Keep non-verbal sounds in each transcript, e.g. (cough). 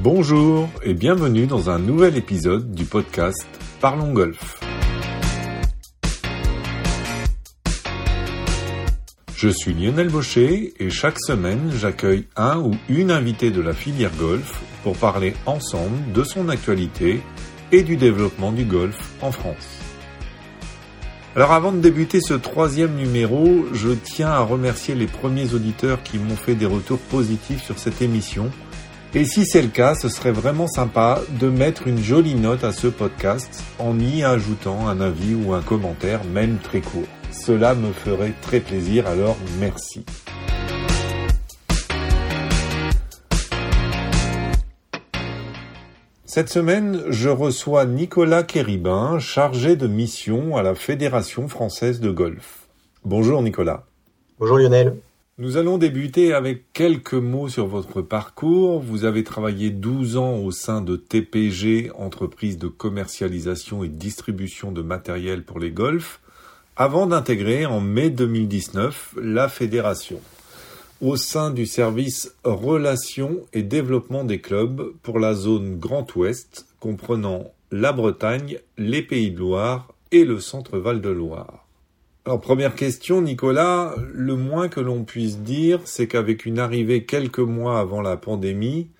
Bonjour et bienvenue dans un nouvel épisode du podcast Parlons Golf. Je suis Lionel Baucher et chaque semaine j'accueille un ou une invitée de la filière golf pour parler ensemble de son actualité et du développement du golf en France. Alors avant de débuter ce troisième numéro, je tiens à remercier les premiers auditeurs qui m'ont fait des retours positifs sur cette émission. Et si c'est le cas, ce serait vraiment sympa de mettre une jolie note à ce podcast en y ajoutant un avis ou un commentaire, même très court. Cela me ferait très plaisir, alors merci. Cette semaine, je reçois Nicolas Kéribin, chargé de mission à la Fédération française de golf. Bonjour Nicolas. Bonjour Lionel. Nous allons débuter avec quelques mots sur votre parcours. Vous avez travaillé 12 ans au sein de TPG, entreprise de commercialisation et distribution de matériel pour les golfs, avant d'intégrer en mai 2019 la fédération au sein du service Relations et développement des clubs pour la zone Grand Ouest, comprenant la Bretagne, les Pays de Loire et le centre Val-de-Loire. Alors première question, Nicolas, le moins que l'on puisse dire, c'est qu'avec une arrivée quelques mois avant la pandémie,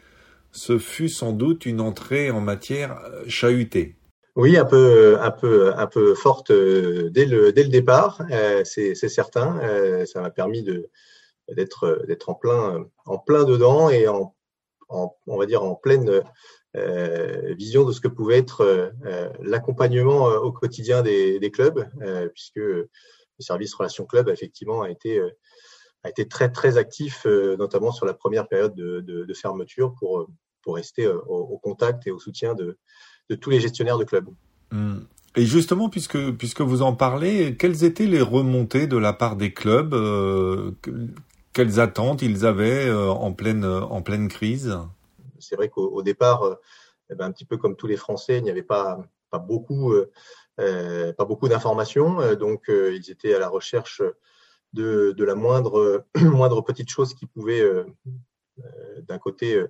ce fut sans doute une entrée en matière chahutée. Oui, un peu, un peu, un peu forte euh, dès le, départ, euh, c'est certain. Euh, ça m'a permis d'être en plein en plein dedans et en, en on va dire en pleine euh, vision de ce que pouvait être euh, l'accompagnement au quotidien des, clubs euh, puisque le service relations club effectivement a été a été très très actif notamment sur la première période de, fermeture pour pour rester au, contact et au soutien de, tous les gestionnaires de clubs. Mmh. Et justement, puisque, puisque vous en parlez, quelles étaient les remontées de la part des clubs euh, quelles attentes ils avaient euh, en pleine euh, en pleine crise? C'est vrai qu'au départ, euh, eh ben, un petit peu comme tous les Français, il n'y avait pas pas beaucoup beaucoup d'informations, donc ils étaient à la recherche de, de la moindre (clears throat) moindre petite chose qui pouvait d'un côté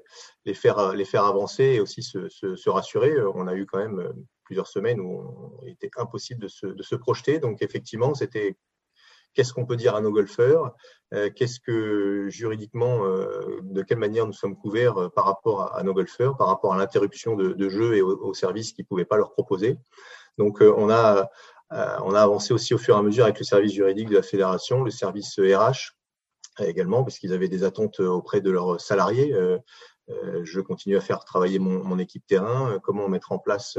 les faire les faire avancer et aussi se, se, se, rassurer. On a eu quand même plusieurs semaines où il était impossible de se, de se projeter, donc effectivement c'était qu'est-ce qu'on peut dire à nos golfeurs, euh, qu'est-ce que juridiquement, euh, de quelle manière nous sommes couverts euh, par rapport à, nos golfeurs, par rapport à l'interruption de, jeu et aux, services qu'ils ne pouvaient pas leur proposer. Donc on a on a avancé aussi au fur et à mesure avec le service juridique de la fédération, le service RH également, parce qu'ils avaient des attentes auprès de leurs salariés. Je continue à faire travailler mon, équipe terrain, comment mettre en place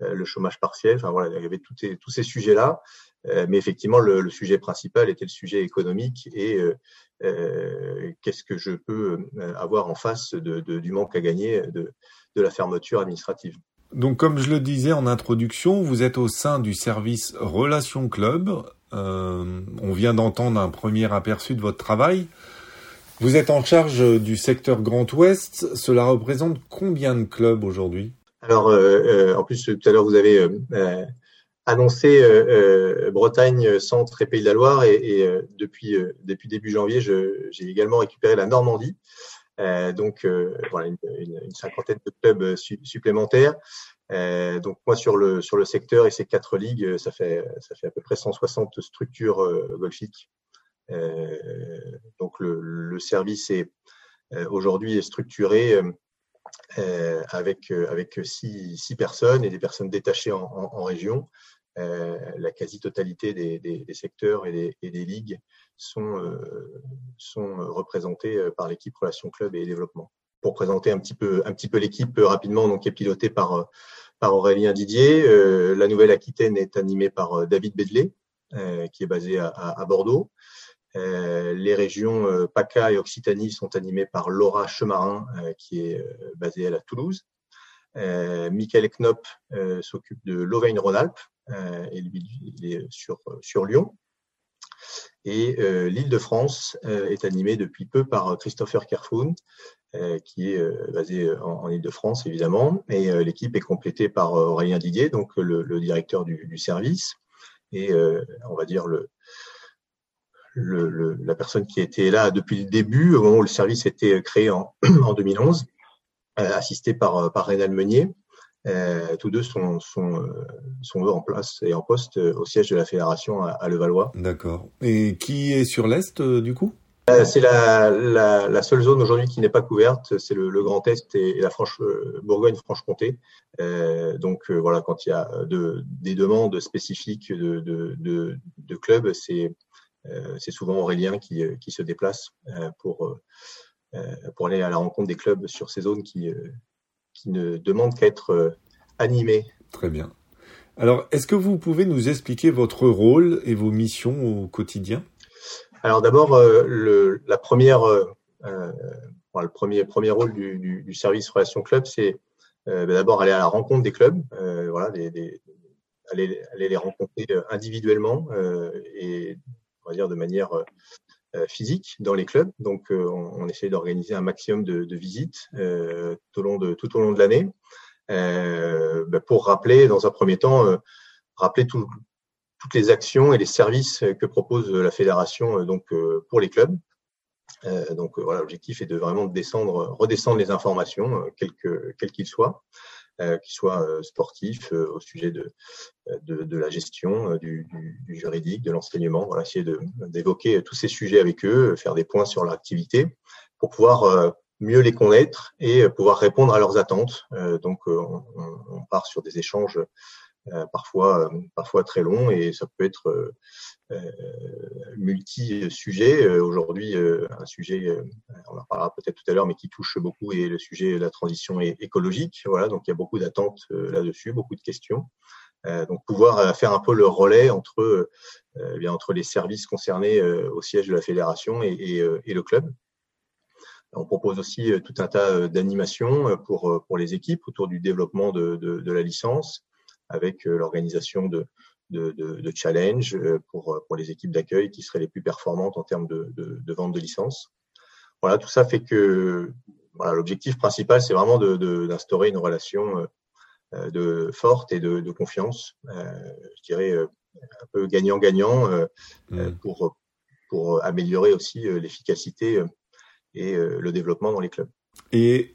le chômage partiel. Enfin voilà, il y avait tous ces, tous ces sujets-là. Euh, mais effectivement, le, sujet principal était le sujet économique et euh, euh, qu'est-ce que je peux avoir en face du manque à gagner de, la fermeture administrative. Donc, comme je le disais en introduction, vous êtes au sein du service Relations Club. Euh, on vient d'entendre un premier aperçu de votre travail. Vous êtes en charge du secteur Grand Ouest. Cela représente combien de clubs aujourd'hui? Alors, euh, en plus, tout à l'heure, vous avez euh, annoncé euh, euh, Bretagne, Centre et Pays de la Loire et, et euh, depuis depuis début janvier, j'ai également récupéré la Normandie. donc voilà une, cinquantaine de clubs su, supplémentaires. donc moi sur le sur le secteur et ces quatre ligues, ça fait ça fait à peu près 160 structures golfiques. Donc le, le, service est aujourd'hui est structuré euh, avec avec six, six, personnes et des personnes détachées en, en, région. Euh, la quasi-totalité des, des, des, secteurs et des, et des ligues sont, euh, sont représentés euh, par l'équipe Relations Club et Développement. Pour présenter un petit peu, un petit peu l'équipe rapidement, donc qui est pilotée par, par Aurélien Didier. la Nouvelle-Aquitaine est animée par David Bedley, qui est basé à, à Bordeaux. Euh, les régions PACA et Occitanie sont animées par Laura Chemarin, euh, qui est basée à la Toulouse. Euh, Michael Knopp s'occupe de l'Auvergne-Rhône-Alpes, euh, et lui, il est sur, sur Lyon. Et euh, l'île de France euh, est animée depuis peu par Christopher Kerfoun, qui est basé en, en Ile-de-France évidemment, et l'équipe est complétée par Aurélien Didier, donc le, le directeur du, du, service, et on va dire le, le, le, la personne qui était là depuis le début, au moment où le service était créé en, (clears throat) en 2011. assisté par, par Rénal Meunier. tous deux sont, sont, sont en place et en poste au siège de la fédération à, à Levallois. D'accord. Et qui est sur l'Est, du coup? Euh, c'est la, la, la, seule zone aujourd'hui qui n'est pas couverte, c'est le, le, Grand Est et, la Franche, euh, Bourgogne-Franche-Comté. Euh, donc euh, voilà, quand il y a de, des demandes spécifiques de, de, de clubs, c'est c'est souvent Aurélien qui, qui se déplace pour pour aller à la rencontre des clubs sur ces zones qui qui ne demandent qu'à être animées. Très bien. Alors, est-ce que vous pouvez nous expliquer votre rôle et vos missions au quotidien? Alors d'abord, euh, le, la première, euh, euh le premier, premier rôle du, du, du service relation club, c'est euh, bah, d'abord aller à la rencontre des clubs, voilà, des, des, aller, aller, les rencontrer individuellement et on va dire de manière physique dans les clubs. Donc, on, on, essaie d'organiser un maximum de, visites tout au long de l'année bah, pour rappeler, dans un premier temps, rappeler tout, toutes les actions et les services que propose la fédération euh, donc euh, pour les clubs. Euh, donc voilà, l'objectif est de vraiment descendre, redescendre les informations, quels qu'ils soient, qu'ils soient sportifs, au sujet de, de, de la gestion, du, du, du, juridique, de l'enseignement. Voilà, essayer d'évoquer tous ces sujets avec eux, faire des points sur leur activité pour pouvoir mieux les connaître et pouvoir répondre à leurs attentes. donc on, on part sur des échanges euh, parfois, euh, parfois très long et ça peut être euh, multi-sujet. Aujourd'hui, un sujet, on en parlera peut-être tout à l'heure, mais qui touche beaucoup est le sujet de la transition écologique. Voilà, donc il y a beaucoup d'attentes là-dessus, beaucoup de questions. donc pouvoir faire un peu le relais entre, eh bien, entre les services concernés au siège de la fédération et, et, et le club. On propose aussi tout un tas d'animations pour, pour les équipes autour du développement de, de, de la licence, avec euh, l'organisation de, de, de, de challenge euh, pour, pour les équipes d'accueil qui seraient les plus performantes en termes de, de, de vente de licences. Voilà, tout ça fait que voilà, l'objectif principal, c'est vraiment d'instaurer une relation euh, de forte et de, confiance, euh, je dirais un peu gagnant-gagnant mmh. pour, pour améliorer aussi l'efficacité et le développement dans les clubs. Et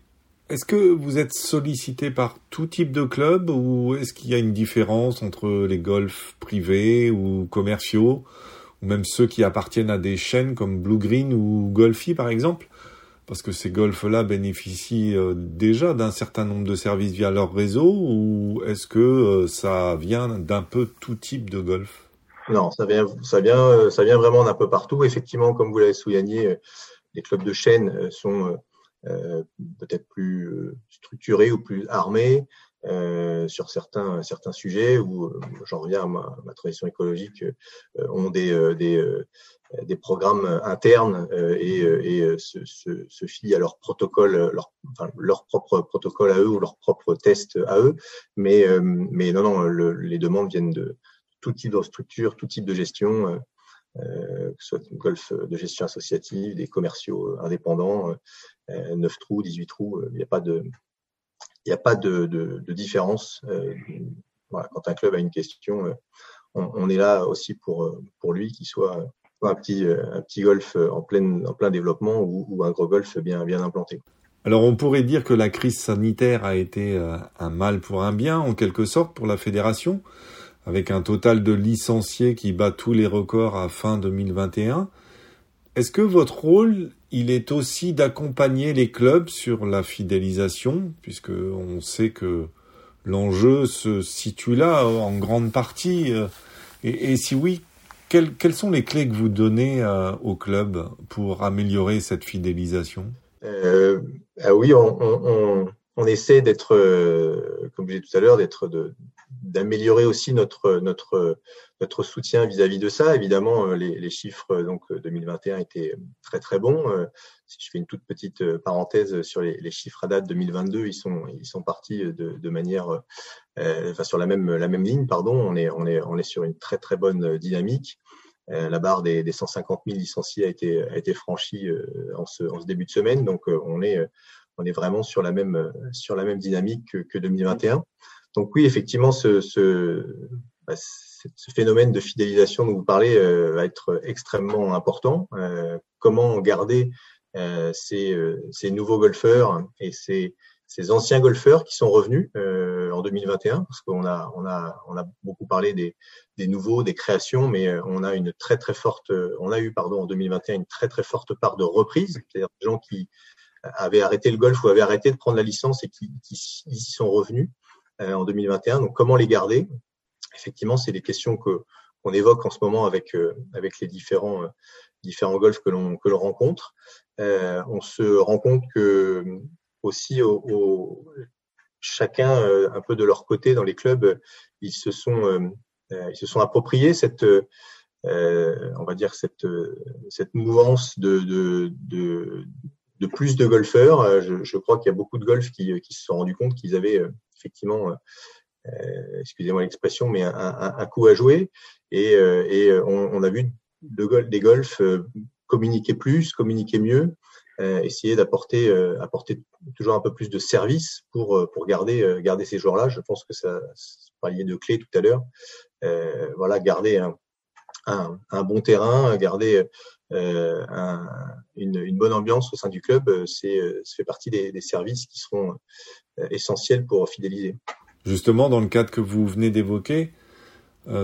est-ce que vous êtes sollicité par tout type de club ou est-ce qu'il y a une différence entre les golfs privés ou commerciaux ou même ceux qui appartiennent à des chaînes comme Blue Green ou Golfi par exemple? Parce que ces golfs-là bénéficient euh, déjà d'un certain nombre de services via leur réseau ou est-ce que euh, ça vient d'un peu tout type de golf? Non, ça vient, ça vient, ça vient vraiment d'un peu partout. Effectivement, comme vous l'avez souligné, les clubs de chaîne sont euh, peut-être plus euh, structurés ou plus armés euh, sur certains certains sujets où j'en reviens à ma, ma transition écologique ont des des, des programmes internes et, et se, se, se fient à leur protocole leur enfin, leur propre protocole à eux ou leur propre test à eux. Mais mais non non le, les demandes viennent de tout type de structure tout type de gestion euh, que ce soit une golf de gestion associative, des commerciaux indépendants, 9 euh, trous, 18 trous, il n'y a pas de, a pas de, de, de différence. Euh, voilà, quand un club a une question, on, on, est là aussi pour, pour lui, qu'il soit un petit, un petit golf en plein, en plein développement ou, ou, un gros golf bien, bien implanté. Alors on pourrait dire que la crise sanitaire a été un mal pour un bien, en quelque sorte, pour la fédération avec un total de licenciés qui bat tous les records à fin 2021. Est-ce que votre rôle, il est aussi d'accompagner les clubs sur la fidélisation, puisque on sait que l'enjeu se situe là en grande partie. Euh, et, si oui, quelles, sont les clés que vous donnez euh, aux clubs pour améliorer cette fidélisation? Euh, ah Oui, on, essaie d'être, comme je disais tout à l'heure, d'être de, d'améliorer aussi notre notre notre soutien vis-à-vis de ça. Évidemment, euh, les, chiffres donc 2021 étaient très très bons. Euh, si je fais une toute petite euh, parenthèse sur les, chiffres à date 2022, ils sont ils sont partis de, manière euh, enfin sur la même la même ligne pardon. On est on est on est sur une très très bonne dynamique. la barre des, des 150 000 licenciés a été a été franchie en ce début de semaine. Donc on est on est vraiment sur la même sur la même dynamique que, que 2021. Donc oui, effectivement, ce, ce, bah, ce, phénomène de fidélisation dont vous parlez euh, va être extrêmement important. Euh, comment garder euh, ces, ces, nouveaux golfeurs et ces, ces anciens golfeurs qui sont revenus euh, en 2021, parce qu'on a, on a, on a beaucoup parlé des, des nouveaux, des créations, mais euh, on a une très très forte, on a eu pardon en 2021 une très très forte part de reprise, c'est-à-dire des gens qui avaient arrêté le golf ou avaient arrêté de prendre la licence et qui, qui y sont revenus. euh, en 2021. Donc comment les garder? Effectivement, c'est des questions que qu'on évoque en ce moment avec avec les différents différents golfs que l'on que l'on rencontre. on se rend compte que aussi au, chacun euh, un peu de leur côté dans les clubs, ils se sont euh, euh, ils se sont appropriés cette on va dire cette cette mouvance de de, de, de plus de golfeurs. Je, je crois qu'il y a beaucoup de golfs qui, qui se sont rendus compte qu'ils avaient effectivement excusez-moi l'expression, mais un, coup à jouer. Et, et on, a vu de, des golfs communiquer plus, communiquer mieux, euh, essayer d'apporter euh, apporter toujours un peu plus de service pour euh, pour garder garder ces joueurs-là. Je pense que ça parlait de clés tout à l'heure. voilà, garder un, un, bon terrain, garder un, une, bonne ambiance au sein du club, c'est ça fait partie des, services qui seront essentiels pour fidéliser. Justement, dans le cadre que vous venez d'évoquer,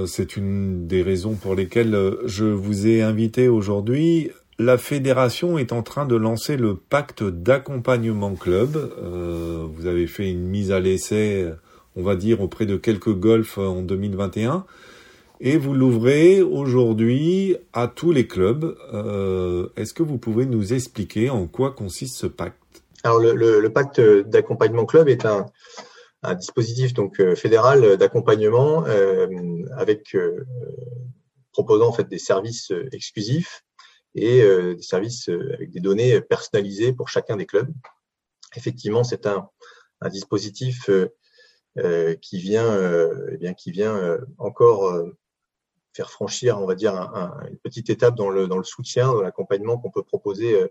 c'est une des raisons pour lesquelles je vous ai invité aujourd'hui la fédération est en train de lancer le pacte d'accompagnement club. Euh, vous avez fait une mise à l'essai, on va dire, auprès de quelques golfs en 2021. Et vous l'ouvrez aujourd'hui à tous les clubs. Euh, est-ce que vous pouvez nous expliquer en quoi consiste ce pacte? Alors le, pacte d'accompagnement club est un, dispositif donc euh, fédéral d'accompagnement avec proposant en fait des services exclusifs et euh, des services euh, avec des données personnalisées pour chacun des clubs. Effectivement, c'est un, dispositif euh, qui vient, eh bien, qui vient encore faire franchir, on va dire, un, une petite étape dans le, dans le soutien, dans l'accompagnement qu'on peut proposer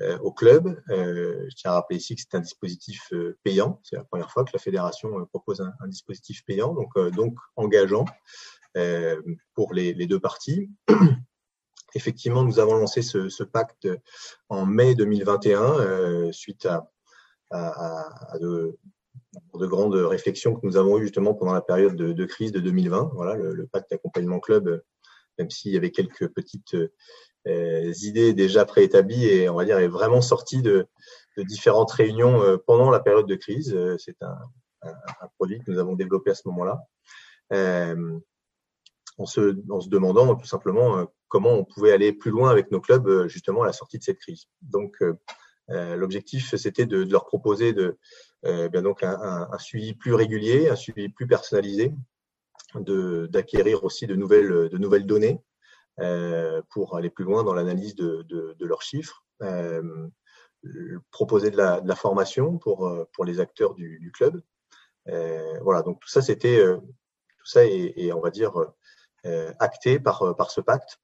euh, au club. Euh, je tiens à rappeler ici que c'est un dispositif payant. C'est la première fois que la fédération propose un, dispositif payant, donc, donc engageant pour les, deux parties. (clears throat) Effectivement, nous avons lancé ce, pacte en mai 2021 euh, suite à, de, grandes réflexions que nous avons eues justement pendant la période de, crise de 2020. Voilà, le, le pacte d'accompagnement club, même s'il y avait quelques petites euh, idées déjà préétablies et on va dire est vraiment sorti de, de différentes réunions euh, pendant la période de crise. Euh, c'est un, un, un, produit que nous avons développé à ce moment-là. Euh, en se, en se demandant tout simplement euh, comment on pouvait aller plus loin avec nos clubs euh, justement à la sortie de cette crise. Donc l'objectif c'était de, de, leur proposer de bien donc un, un, suivi plus régulier, un suivi plus personnalisé, d'acquérir aussi de nouvelles de nouvelles données euh, pour aller plus loin dans l'analyse de, de, de, leurs chiffres, euh, proposer de la, de la, formation pour pour les acteurs du, du club. Euh, voilà, donc tout ça c'était tout ça est, on va dire euh, acté par, euh, par ce pacte.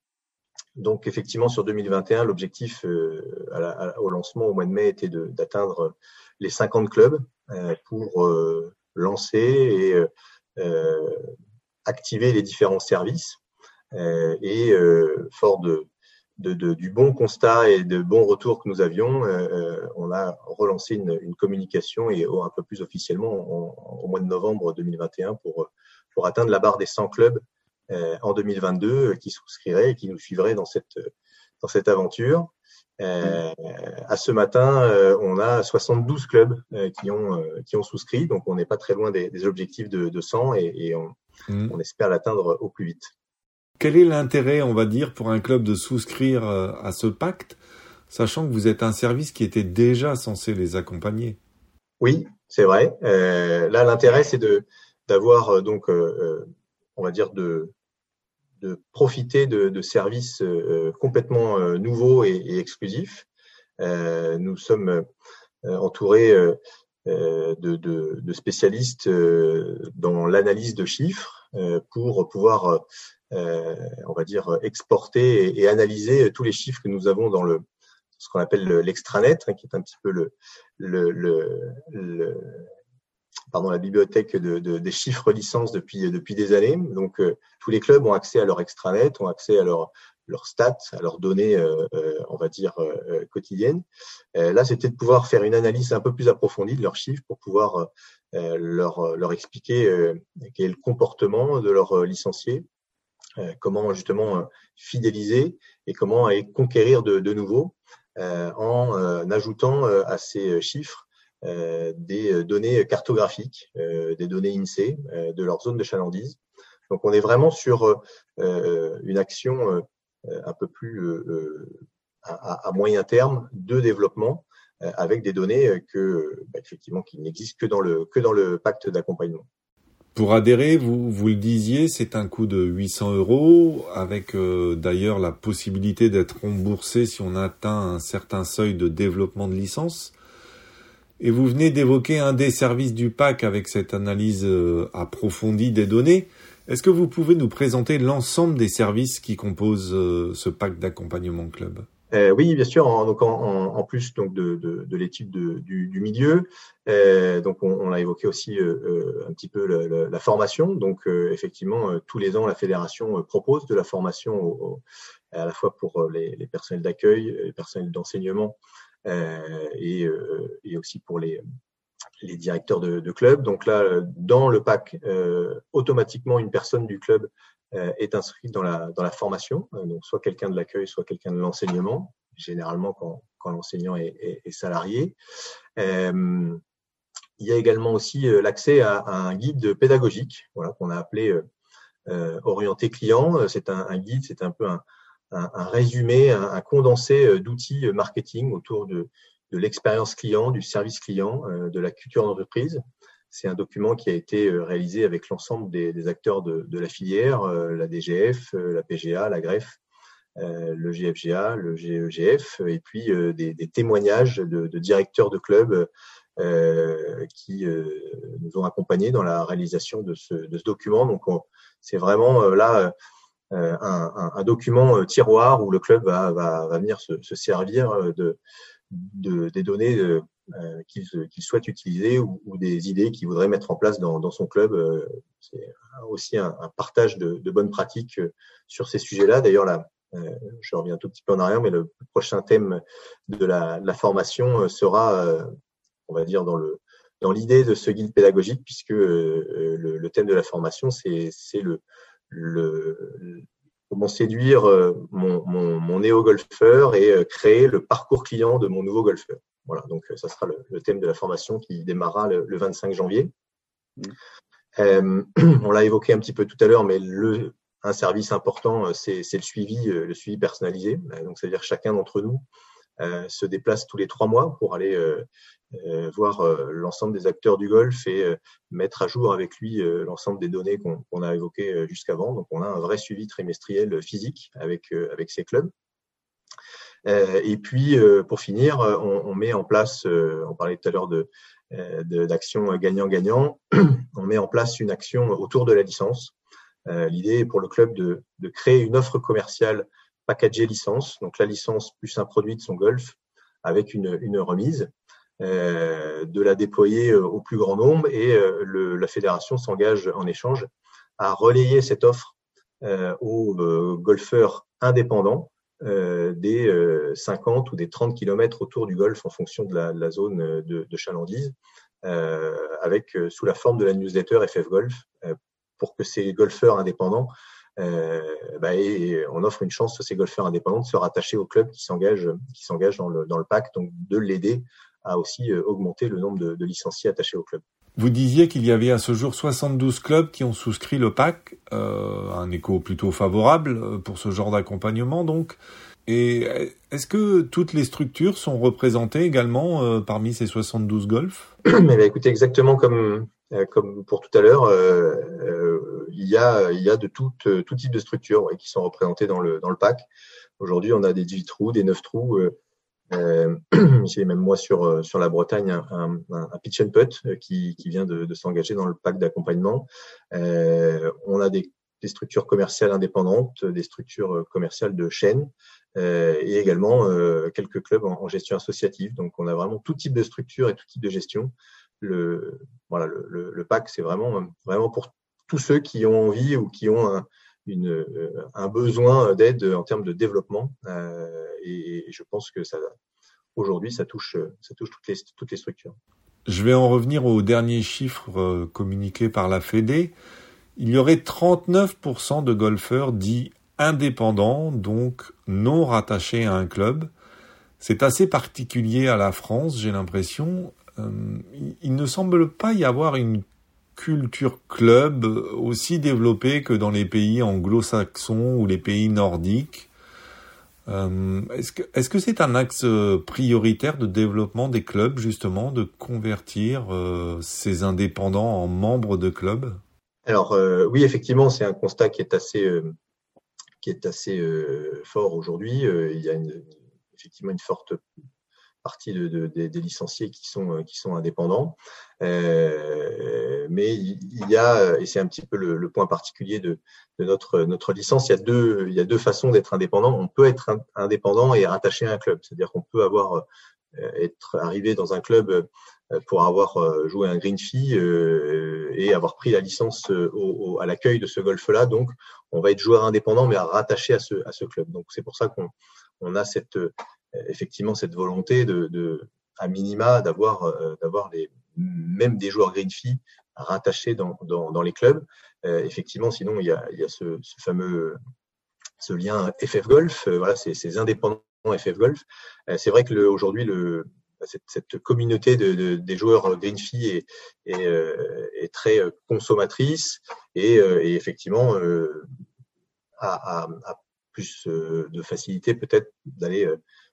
Donc effectivement, sur 2021, l'objectif euh, au lancement au mois de mai était d'atteindre les 50 clubs pour lancer et activer les différents services. et fort du bon constat et de bons retours que nous avions, euh, on a relancé une, communication et un peu plus officiellement au mois de novembre 2021 pour, atteindre la barre des 100 clubs euh, en 2022 euh, qui souscriraient et qui nous suivraient dans cette, dans cette aventure. Euh, à ce matin, euh, on a 72 clubs euh, qui ont qui ont souscrit, donc on n'est pas très loin des, des objectifs de, de 100 et, et on, mmh. on, espère l'atteindre au plus vite. Quel est l'intérêt, on va dire, pour un club de souscrire à ce pacte, sachant que vous êtes un service qui était déjà censé les accompagner? Oui, c'est vrai. là, l'intérêt, c'est de d'avoir donc, on va dire de de profiter de, de services euh, complètement euh, nouveaux et, et exclusifs. Euh, nous sommes entourés de, de, de, spécialistes dans l'analyse de chiffres pour pouvoir, on va dire, exporter et, et, analyser tous les chiffres que nous avons dans le ce qu'on appelle l'extranet, hein, qui est un petit peu le, le, le, le pardon, la bibliothèque de, des chiffres licences depuis, depuis des années. Donc, tous les clubs ont accès à leur extranet, ont accès à leur, leurs stats, à leurs données, on va dire, quotidiennes. là, c'était de pouvoir faire une analyse un peu plus approfondie de leurs chiffres pour pouvoir leur, leur expliquer quel est le comportement de leurs licenciés, comment justement fidéliser et comment conquérir de, de nouveau en ajoutant à ces chiffres des données cartographiques, des données INSEE de leur zone de chalandise. Donc on est vraiment sur une action un peu plus à, moyen terme de développement avec des données que bah, effectivement qui n'existent que dans le que dans le pacte d'accompagnement. Pour adhérer, vous, vous le disiez, c'est un coût de 800 euros, avec euh, d'ailleurs la possibilité d'être remboursé si on atteint un certain seuil de développement de licence. Et vous venez d'évoquer un des services du PAC avec cette analyse euh, approfondie des données. Est-ce que vous pouvez nous présenter l'ensemble des services qui composent euh, ce PAC d'accompagnement club? Euh, oui, bien sûr. En, donc en, plus donc de, de, de l'étude du, milieu, donc on, a évoqué aussi un petit peu la, formation. Donc effectivement, tous les ans, la fédération propose de la formation à la fois pour les personnels d'accueil, les personnels d'enseignement et, et, aussi pour les, les directeurs de, de club. Donc là, dans le PAC, automatiquement, une personne du club euh, est inscrit dans la, dans la formation, euh, donc soit quelqu'un de l'accueil, soit quelqu'un de l'enseignement, généralement quand, quand l'enseignant est, est, est, salarié. Euh, il y a également aussi l'accès à, à, un guide pédagogique, voilà, qu'on a appelé euh, orienté client. C'est un, un, guide, c'est un peu un, un, un résumé, un, condensé d'outils marketing autour de, de l'expérience client, du service client, de la culture d'entreprise. C'est un document qui a été euh, réalisé avec l'ensemble des, acteurs de, la filière, euh, la DGF, euh, la PGA, la GREF, le GFGA, le GEGF, et puis des, témoignages de, directeurs de clubs qui nous ont accompagnés dans la réalisation de ce, document. Donc, c'est vraiment là un, document tiroir où le club va, venir se, servir de, des données euh, qu'il souhaite utiliser ou, des idées qu'il voudrait mettre en place dans, son club. Euh, c'est aussi un, partage de, bonnes pratiques euh, sur ces sujets-là. D'ailleurs, là, je reviens un tout petit peu en arrière, mais le prochain thème de la, formation sera, on va dire, dans le dans l'idée de ce guide pédagogique, puisque le, thème de la formation, c'est le, le, comment séduire mon, mon, mon néo-golfeur et créer le parcours client de mon nouveau golfeur. Voilà, donc ça sera le, thème de la formation qui démarrera le, 25 janvier. Mmh. Euh, (clears throat) on l'a évoqué un petit peu tout à l'heure, mais le, un service important, euh, c'est le suivi, euh, le suivi personnalisé. Donc, c'est-à-dire chacun d'entre nous euh, se déplace tous les trois mois pour aller euh, voir l'ensemble des acteurs du golf et mettre à jour avec lui l'ensemble des données qu'on a évoquées jusqu'avant. Donc, on a un vrai suivi trimestriel physique avec avec ces clubs. Euh, et puis, euh, pour finir, euh, on, on, met en place, on parlait tout à l'heure de d'action gagnant-gagnant, (clears throat) on met en place une action autour de la licence. L'idée est pour le club de, de, créer une offre commerciale packagée licence, donc la licence plus un produit de son golf avec une, une remise, euh, de la déployer au plus grand nombre et le, la fédération s'engage en échange à relayer cette offre euh, aux golfeurs indépendants euh, des 50 euh, ou des 30 kilomètres autour du golfe en fonction de la, zone euh, de, chalandise, avec sous la forme de la newsletter FF Golf, pour que ces golfeurs indépendants bah, et on offre une chance à ces golfeurs indépendants de se rattacher au club qui s'engage qui s'engage dans le, dans le pack, donc de l'aider à aussi augmenter le nombre de, de, licenciés attachés au club. Vous disiez qu'il y avait à ce jour 72 clubs qui ont souscrit le PAC, euh, un écho plutôt favorable euh, pour ce genre d'accompagnement donc. Et est-ce que toutes les structures sont représentées également euh, parmi ces 72 golfs? Mais (clears throat) bah, écoutez, exactement comme euh, comme pour tout à l'heure, euh, il y a il y a de tout tout type de structures qui sont représentées dans le dans le PAC. Aujourd'hui, on a des 18 trous, des 9 trous. Euh, (clears throat) J'ai même moi sur euh, sur la Bretagne un, pitch and putt euh, qui, qui vient de, s'engager dans le pack d'accompagnement. Euh, on a des, structures commerciales indépendantes, des structures commerciales de chaîne euh, et également quelques clubs en, en, gestion associative. Donc on a vraiment tout type de structure et tout type de gestion le, voilà, le, le, pack, c'est vraiment, vraiment pour tous ceux qui ont envie ou qui ont un, un besoin d'aide en termes de développement. Et, et, je pense que ça, aujourd'hui, ça touche, ça touche toutes les, toutes les structures. Je vais en revenir aux derniers chiffres communiqués par la Fédé. Il y aurait 39% de golfeurs dits indépendants, donc non rattachés à un club. C'est assez particulier à la France, j'ai l'impression. Euh, il ne semble pas y avoir une culture club aussi développée que dans les pays anglo-saxons ou les pays nordiques. Euh, est-ce que c'est un axe prioritaire de développement des clubs justement de convertir euh, ces indépendants en membres de clubs? Alors oui, effectivement, c'est un constat qui est assez qui est assez fort aujourd'hui. il y a effectivement une forte partie de, des licenciés qui sont, euh, indépendants. Euh, mais il y a, et c'est un petit peu le, point particulier de, notre, licence, il y a deux, façons d'être indépendant. On peut être indépendant et rattaché à un club, c'est-à-dire qu'on peut avoir euh, être arrivé dans un club pour avoir joué un green fee et avoir pris la licence à l'accueil de ce golf-là. Donc, on va être joueur indépendant, mais rattaché à ce, club. Donc, c'est pour ça qu'on on a cette effectivement cette volonté de, de à minima d'avoir euh, d'avoir les même des joueurs green fee rattachés dans, dans, dans les clubs. Euh, effectivement, sinon il y a, il y a ce, ce fameux ce lien FF Golf. Euh, voilà, ces indépendants FF Golf. c'est vrai que aujourd'hui le cette, cette, communauté de, de, des joueurs green fee est, est, est très consommatrice et, et effectivement a, a, a, plus de facilité peut-être d'aller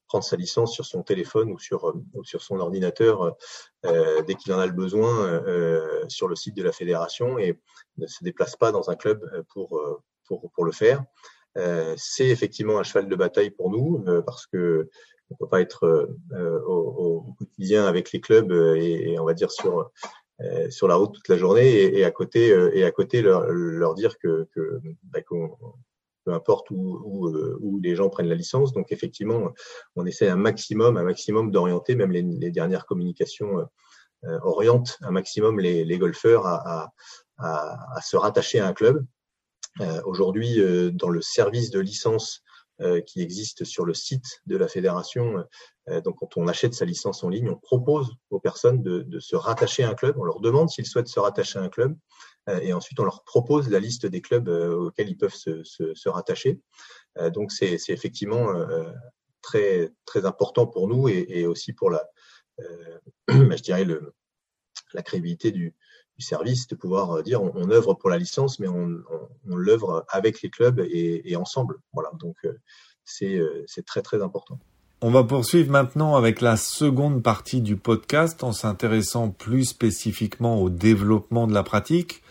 prendre sa licence sur son téléphone ou sur, euh, ou sur son ordinateur euh, dès qu'il en a le besoin euh, sur le site de la fédération et ne se déplace pas dans un club pour, pour, pour le faire. c'est effectivement un cheval de bataille pour nous parce que on peut pas être au, au, quotidien avec les clubs et, on va dire sur sur la route toute la journée et, et à côté et à côté leur, leur dire que, que bah, qu'on peu importe euh, où, les gens prennent la licence. Donc effectivement, on essaie un maximum, un maximum d'orienter, même les, dernières communications euh, orientent un maximum les, golfeurs à, à, se rattacher à un club. Euh, Aujourd'hui, euh, dans le service de licence euh, qui existe sur le site de la fédération, donc quand on achète sa licence en ligne, on propose aux personnes de se rattacher à un club. On leur demande s'ils souhaitent se rattacher à un club. Euh, et ensuite on leur propose la liste des clubs euh, auxquels ils peuvent se, rattacher. Euh, donc c'est effectivement très très important pour nous et, aussi pour la, (clears throat) je dirais la crédibilité du, service de pouvoir dire on, œuvre pour la licence, mais on l'œuvre avec les clubs et, et, ensemble. Voilà, donc c'est très très important. On va poursuivre maintenant avec la seconde partie du podcast en s'intéressant plus spécifiquement au développement de la pratique.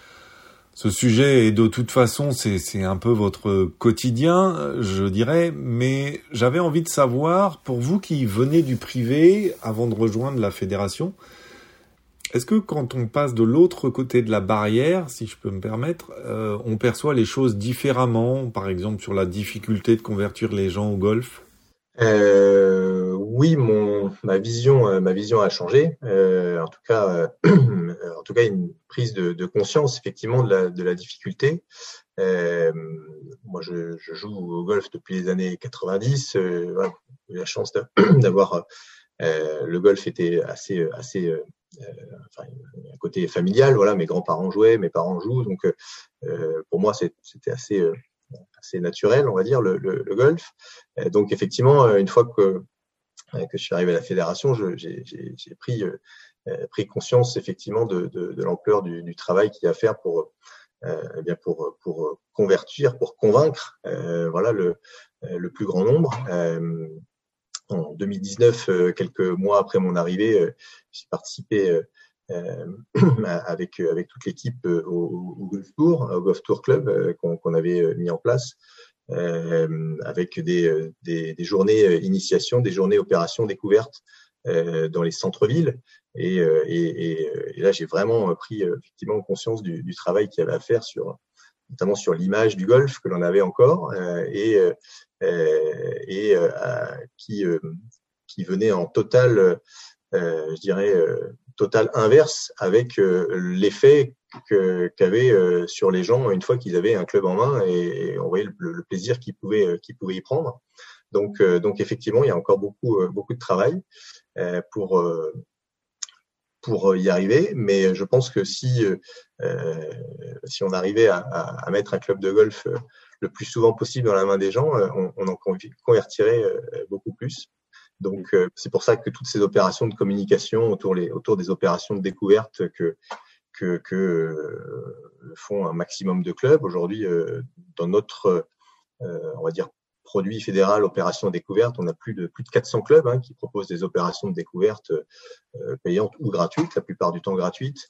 Ce sujet est de toute façon, c'est un peu votre quotidien, je dirais, mais j'avais envie de savoir, pour vous qui venez du privé avant de rejoindre la fédération, est-ce que quand on passe de l'autre côté de la barrière, si je peux me permettre, euh, on perçoit les choses différemment, par exemple sur la difficulté de convertir les gens au golf? Euh, oui, mon ma vision euh, ma vision a changé. Euh, en tout cas, euh, (clears throat) en tout cas, une prise de, de, conscience effectivement de la de la difficulté. Euh, moi, je, je, joue au golf depuis les années 90. Voilà, j'ai eu la chance (clears throat) d'avoir le golf était assez assez enfin, un côté familial. Voilà, mes grands-parents jouaient, mes parents jouent, donc pour moi c'était assez assez naturel, on va dire, le, le, le golf. donc effectivement, euh, une fois que, euh, que je suis arrivé à la fédération, j'ai pris, euh, pris conscience effectivement de, de, de l'ampleur du, du, travail qu'il y a à faire pour, euh, eh bien pour, pour convertir, pour convaincre euh, voilà, le, le plus grand nombre. Euh, en 2019, quelques mois après mon arrivée, j'ai participé euh, (clears throat) avec avec toute l'équipe euh, au, au, Golf Tour, au Golf Tour Club euh, qu'on avait mis en place, avec des, des, des, journées initiation, des journées opérations découvertes dans les centres-villes. Et, et, et, là, j'ai vraiment pris effectivement conscience du, du travail qu'il y avait à faire sur notamment sur l'image du golf que l'on avait encore et, et qui, qui venait en total, je dirais, total inverse avec l'effet qu'avait sur les gens une fois qu'ils avaient un club en main et, on voyait le, plaisir qu'ils pouvaient, qu'ils pouvaient y prendre. Donc, donc effectivement, il y a encore beaucoup, beaucoup de travail pour pour y arriver, mais je pense que si euh, si on arrivait à, à, mettre un club de golf le plus souvent possible dans la main des gens, on, on en convertirait beaucoup plus. Donc euh, c'est pour ça que toutes ces opérations de communication autour, les, autour des opérations de découverte que, que, euh, font un maximum de clubs. Aujourd'hui euh, dans notre on va dire produit fédéral opération découverte, on a plus de plus de 400 clubs hein, qui proposent des opérations de découverte payantes ou gratuites, la plupart du temps gratuites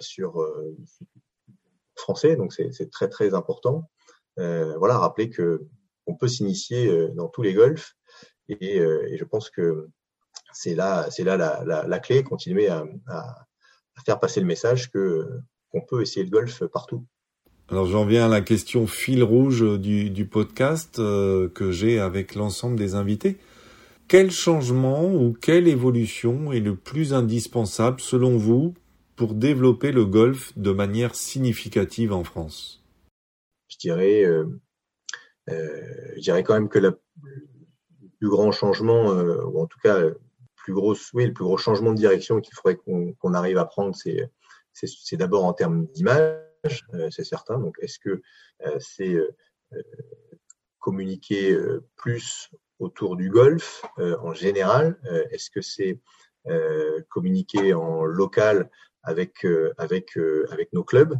sur français, donc c'est très très important. voilà, rappeler que on peut s'initier dans tous les golfs. Euh, et, je pense que c'est là, c'est là la, clé, continuer à, faire passer le message que qu'on peut essayer le golf partout. Alors j'en viens à la question fil rouge du, podcast euh, que j'ai avec l'ensemble des invités. Quel changement ou quelle évolution est le plus indispensable selon vous pour développer le golf de manière significative en France? Je dirais, euh, je dirais quand même que la, plus grand changement, euh, ou en tout cas plus gros, oui, le plus gros changement de direction qu'il faudrait qu'on arrive à prendre, c'est d'abord en termes d'image, euh, c'est certain. Donc, est-ce que euh, c'est communiquer plus autour du golf en général Est-ce que c'est communiquer en local avec avec avec nos clubs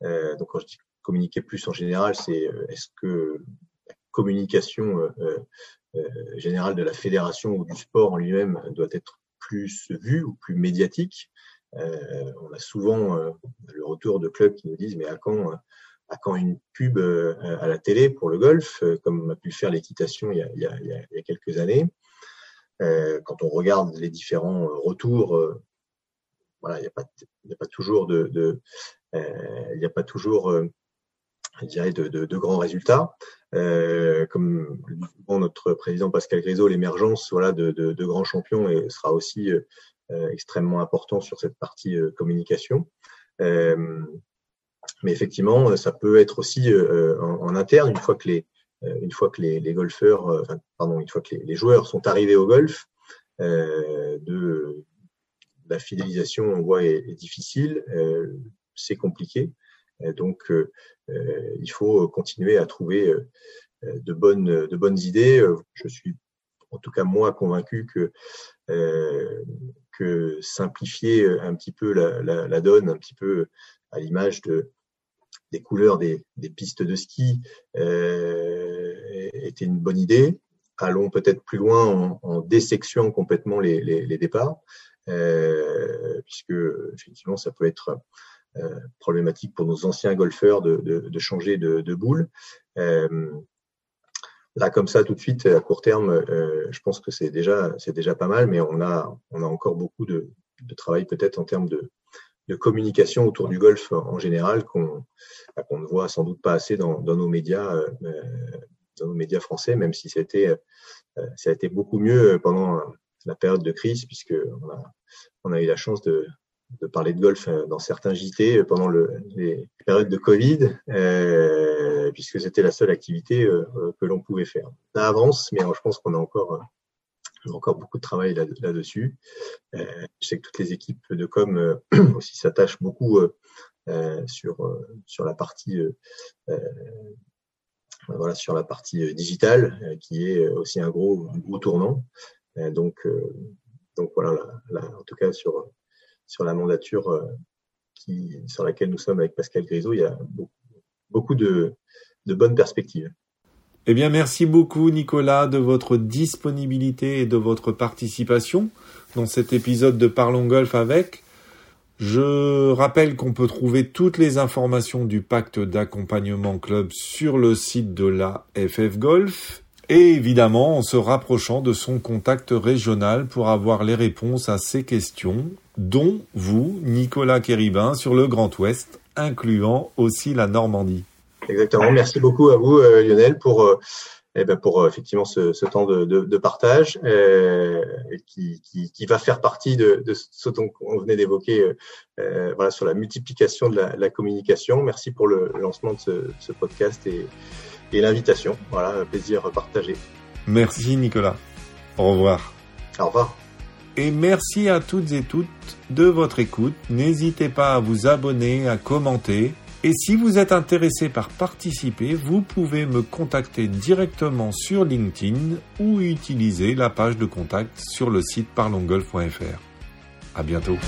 Donc, quand je dis communiquer plus en général, c'est est-ce que communication euh, général de la fédération ou du sport en lui-même doit être plus vu ou plus médiatique. Euh, on a souvent euh, le retour de clubs qui nous disent mais à quand à quand une pub à la télé pour le golf, comme a pu faire l'équitation il, y a quelques années. quand on regarde les différents retours, voilà, il n'y a pas, toujours de, de il n'y a pas toujours, je dirais, de, de, de grands résultats. Euh, comme bon, notre président Pascal Grisot, l'émergence voilà, de, de, grands champions et sera aussi euh, euh, extrêmement important sur cette partie communication. mais effectivement, ça peut être aussi en, en, interne une fois que les une fois que les, les golfeurs, pardon, une fois que les, les, joueurs sont arrivés au golf, de la fidélisation, on voit, est, est difficile, c'est compliqué. Donc, euh, euh, il faut continuer à trouver euh, de bonnes, idées. Je suis en tout cas moi convaincu que simplifier un petit peu la, donne, un petit peu à l'image de des couleurs des, pistes de ski euh, était une bonne idée. Allons peut-être plus loin en, en désectionnant complètement les, départs, euh, puisque effectivement ça peut être euh, problématique pour nos anciens golfeurs de, changer de, de boule. Euh, là, comme ça, tout de suite, à court terme, euh, je pense que c'est déjà, déjà pas mal, mais on a, on a encore beaucoup de, travail peut-être en termes de, communication autour du golf en général qu'on qu'on ne voit sans doute pas assez dans, nos médias euh, dans nos médias français même si c'était euh, ça a été beaucoup mieux pendant la période de crise puisque on a on a eu la chance de, de parler de golf euh, dans certains JT pendant le, les périodes de Covid, euh, puisque c'était la seule activité euh, que l'on pouvait faire. Ça avance, mais je pense qu'on a encore encore beaucoup de travail là-dessus. je sais que toutes les équipes de com (clears throat) aussi s'attachent beaucoup sur sur la partie voilà sur la partie digitale qui est aussi un gros gros tournant. donc donc voilà, là, en tout cas sur sur la mandature euh, qui, sur laquelle nous sommes avec Pascal Grisot, il y a beaucoup, de, de bonnes perspectives. Eh bien, merci beaucoup, Nicolas, de votre disponibilité et de votre participation dans cet épisode de Parlons Golf avec. Je rappelle qu'on peut trouver toutes les informations du pacte d'accompagnement club sur le site de la FF Golf et évidemment en se rapprochant de son contact régional pour avoir les réponses à ces questions, dont vous, Nicolas Kéribin, sur le Grand Ouest, incluant aussi la Normandie. Exactement. Merci beaucoup à vous, euh, Lionel, pour, euh, eh ben pour effectivement ce, temps de, partage qui, qui, va faire partie de, de ce dont on venait d'évoquer voilà, sur la multiplication de la, la, communication. Merci pour le lancement de ce, ce podcast et, et l'invitation. Voilà, un plaisir partagé. Merci Nicolas. Au revoir. Au revoir. Et merci à toutes et toutes de votre écoute. N'hésitez pas à vous abonner, à commenter. Et si vous êtes intéressé par participer, vous pouvez me contacter directement sur LinkedIn ou utiliser la page de contact sur le site parlongolf.fr. À bientôt.